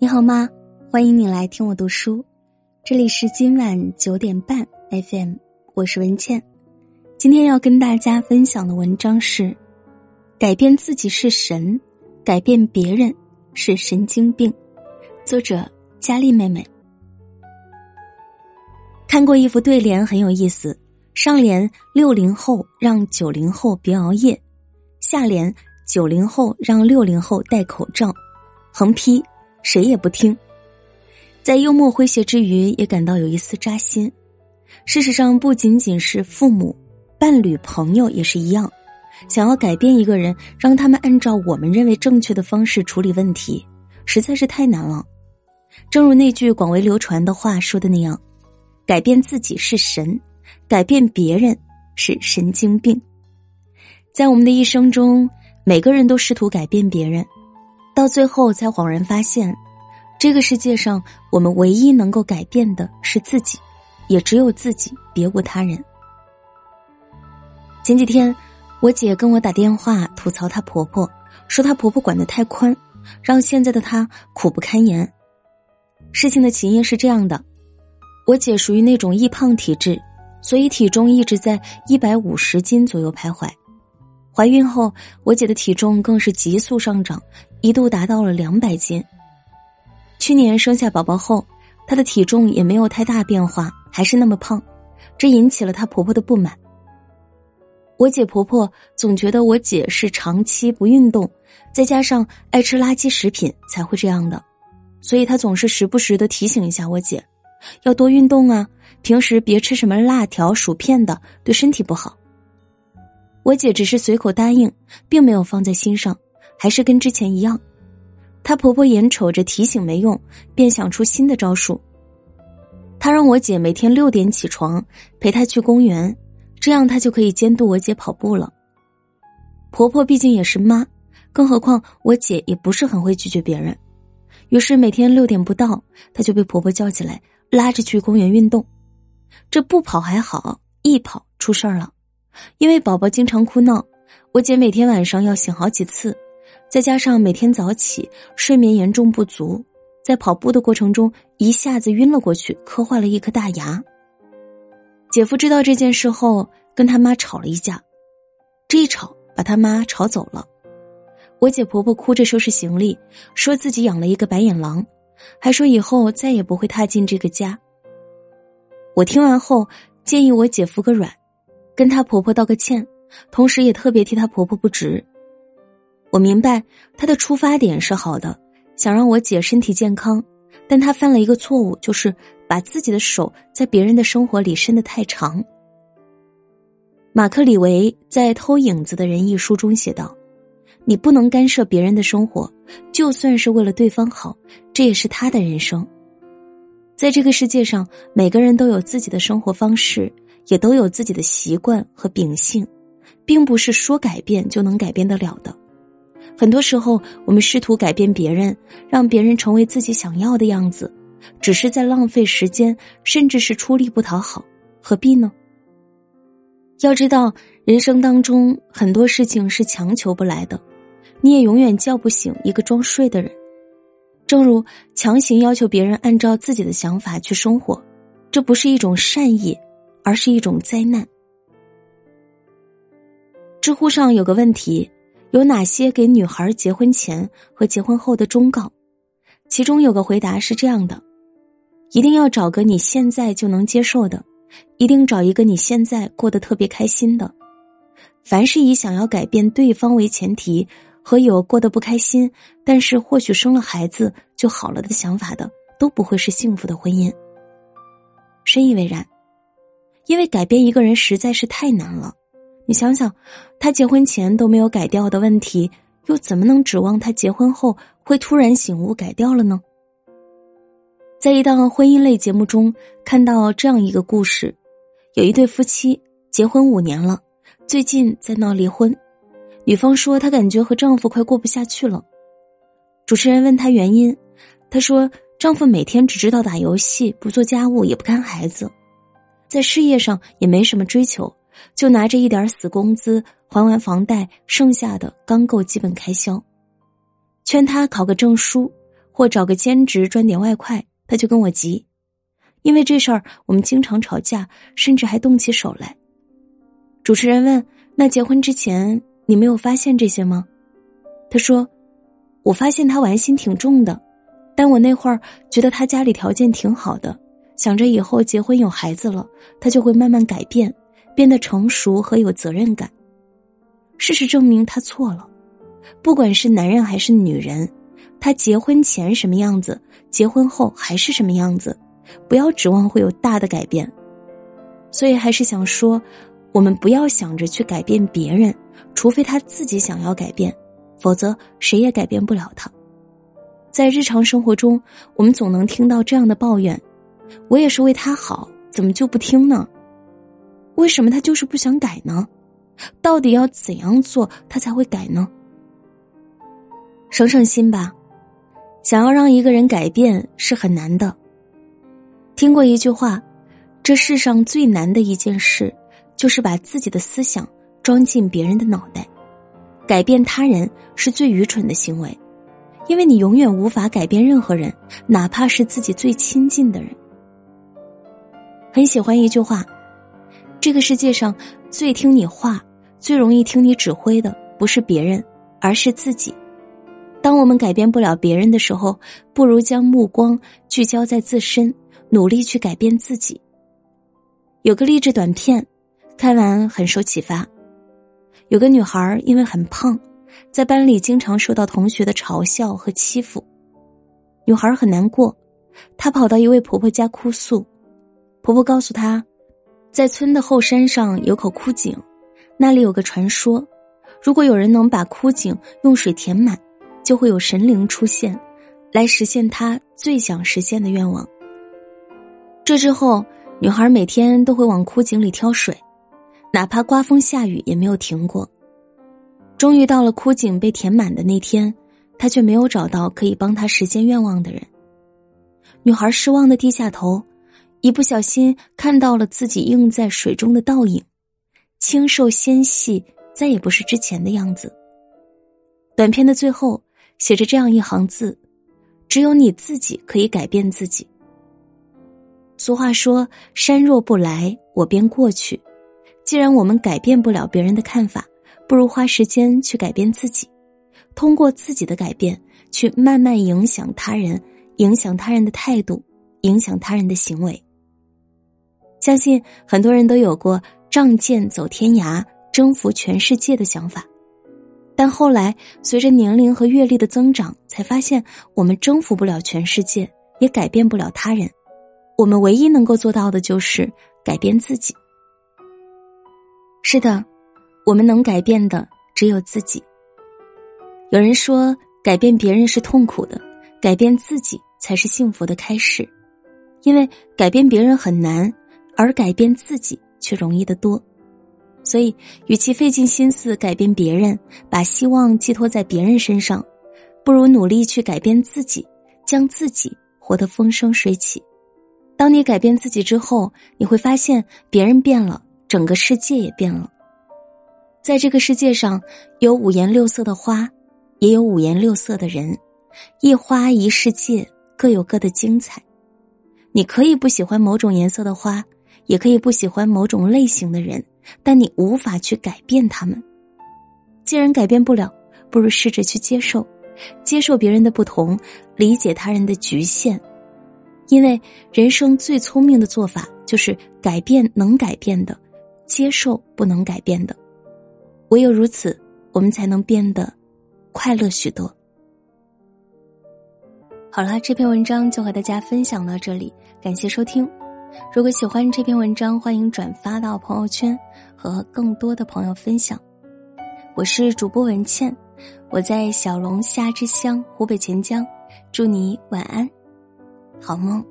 你好吗？欢迎你来听我读书，这里是今晚九点半 FM，我是文倩。今天要跟大家分享的文章是：改变自己是神，改变别人是神经病。作者佳丽妹妹。看过一幅对联，很有意思。上联六零后让九零后别熬夜，下联九零后让六零后戴口罩，横批。谁也不听，在幽默诙谐之余，也感到有一丝扎心。事实上，不仅仅是父母、伴侣、朋友也是一样。想要改变一个人，让他们按照我们认为正确的方式处理问题，实在是太难了。正如那句广为流传的话说的那样：“改变自己是神，改变别人是神经病。”在我们的一生中，每个人都试图改变别人。到最后才恍然发现，这个世界上我们唯一能够改变的是自己，也只有自己，别无他人。前几天，我姐跟我打电话吐槽她婆婆，说她婆婆管得太宽，让现在的她苦不堪言。事情的起因是这样的：我姐属于那种易胖体质，所以体重一直在一百五十斤左右徘徊。怀孕后，我姐的体重更是急速上涨，一度达到了两百斤。去年生下宝宝后，她的体重也没有太大变化，还是那么胖，这引起了她婆婆的不满。我姐婆婆总觉得我姐是长期不运动，再加上爱吃垃圾食品才会这样的，所以她总是时不时的提醒一下我姐，要多运动啊，平时别吃什么辣条、薯片的，对身体不好。我姐只是随口答应，并没有放在心上，还是跟之前一样。她婆婆眼瞅着提醒没用，便想出新的招数。她让我姐每天六点起床，陪她去公园，这样她就可以监督我姐跑步了。婆婆毕竟也是妈，更何况我姐也不是很会拒绝别人，于是每天六点不到，她就被婆婆叫起来，拉着去公园运动。这不跑还好，一跑出事儿了。因为宝宝经常哭闹，我姐每天晚上要醒好几次，再加上每天早起，睡眠严重不足，在跑步的过程中一下子晕了过去，磕坏了一颗大牙。姐夫知道这件事后，跟他妈吵了一架，这一吵把他妈吵走了。我姐婆婆哭着收拾行李，说自己养了一个白眼狼，还说以后再也不会踏进这个家。我听完后建议我姐服个软。跟她婆婆道个歉，同时也特别替她婆婆不值。我明白她的出发点是好的，想让我姐身体健康，但她犯了一个错误，就是把自己的手在别人的生活里伸得太长。马克·李维在《偷影子的人》一书中写道：“你不能干涉别人的生活，就算是为了对方好，这也是他的人生。在这个世界上，每个人都有自己的生活方式。”也都有自己的习惯和秉性，并不是说改变就能改变得了的。很多时候，我们试图改变别人，让别人成为自己想要的样子，只是在浪费时间，甚至是出力不讨好，何必呢？要知道，人生当中很多事情是强求不来的，你也永远叫不醒一个装睡的人。正如强行要求别人按照自己的想法去生活，这不是一种善意。而是一种灾难。知乎上有个问题：有哪些给女孩结婚前和结婚后的忠告？其中有个回答是这样的：一定要找个你现在就能接受的，一定找一个你现在过得特别开心的。凡是以想要改变对方为前提，和有过得不开心，但是或许生了孩子就好了的想法的，都不会是幸福的婚姻。深以为然。因为改变一个人实在是太难了，你想想，他结婚前都没有改掉的问题，又怎么能指望他结婚后会突然醒悟改掉了呢？在一档婚姻类节目中看到这样一个故事，有一对夫妻结婚五年了，最近在闹离婚，女方说她感觉和丈夫快过不下去了。主持人问她原因，她说丈夫每天只知道打游戏，不做家务，也不看孩子。在事业上也没什么追求，就拿着一点死工资还完房贷，剩下的刚够基本开销。劝他考个证书，或找个兼职赚点外快，他就跟我急。因为这事儿，我们经常吵架，甚至还动起手来。主持人问：“那结婚之前，你没有发现这些吗？”他说：“我发现他玩心挺重的，但我那会儿觉得他家里条件挺好的，想着以后结婚有孩子了，他就会慢慢改变，变得成熟和有责任感。事实证明，他错了。不管是男人还是女人，他结婚前什么样子，结婚后还是什么样子。”不要指望会有大的改变，所以还是想说，我们不要想着去改变别人，除非他自己想要改变，否则谁也改变不了他。在日常生活中，我们总能听到这样的抱怨：“我也是为他好，怎么就不听呢？为什么他就是不想改呢？到底要怎样做他才会改呢？”省省心吧，想要让一个人改变是很难的。听过一句话，这世上最难的一件事，就是把自己的思想装进别人的脑袋。改变他人是最愚蠢的行为，因为你永远无法改变任何人，哪怕是自己最亲近的人。很喜欢一句话：这个世界上最听你话、最容易听你指挥的，不是别人，而是自己。当我们改变不了别人的时候，不如将目光聚焦在自身。努力去改变自己。有个励志短片，看完很受启发。有个女孩因为很胖，在班里经常受到同学的嘲笑和欺负。女孩很难过，她跑到一位婆婆家哭诉。婆婆告诉她，在村的后山上有口枯井，那里有个传说：如果有人能把枯井用水填满，就会有神灵出现，来实现她最想实现的愿望。这之后，女孩每天都会往枯井里挑水，哪怕刮风下雨也没有停过。终于到了枯井被填满的那天，她却没有找到可以帮她实现愿望的人。女孩失望的低下头，一不小心看到了自己映在水中的倒影，清瘦纤细，再也不是之前的样子。短片的最后写着这样一行字：“只有你自己可以改变自己。”俗话说：“山若不来，我便过去。”既然我们改变不了别人的看法，不如花时间去改变自己，通过自己的改变，去慢慢影响他人，影响他人的态度，影响他人的行为。相信很多人都有过仗剑走天涯、征服全世界的想法，但后来随着年龄和阅历的增长，才发现我们征服不了全世界，也改变不了他人。我们唯一能够做到的就是改变自己。是的，我们能改变的只有自己。有人说，改变别人是痛苦的，改变自己才是幸福的开始。因为改变别人很难，而改变自己却容易得多。所以，与其费尽心思改变别人，把希望寄托在别人身上，不如努力去改变自己，将自己活得风生水起。当你改变自己之后，你会发现别人变了，整个世界也变了。在这个世界上，有五颜六色的花，也有五颜六色的人，一花一世界，各有各的精彩。你可以不喜欢某种颜色的花，也可以不喜欢某种类型的人，但你无法去改变他们。既然改变不了，不如试着去接受，接受别人的不同，理解他人的局限。因为人生最聪明的做法就是改变能改变的，接受不能改变的。唯有如此，我们才能变得快乐许多。好了，这篇文章就和大家分享到这里，感谢收听。如果喜欢这篇文章，欢迎转发到朋友圈，和更多的朋友分享。我是主播文倩，我在小龙虾之乡湖北潜江，祝你晚安。好梦。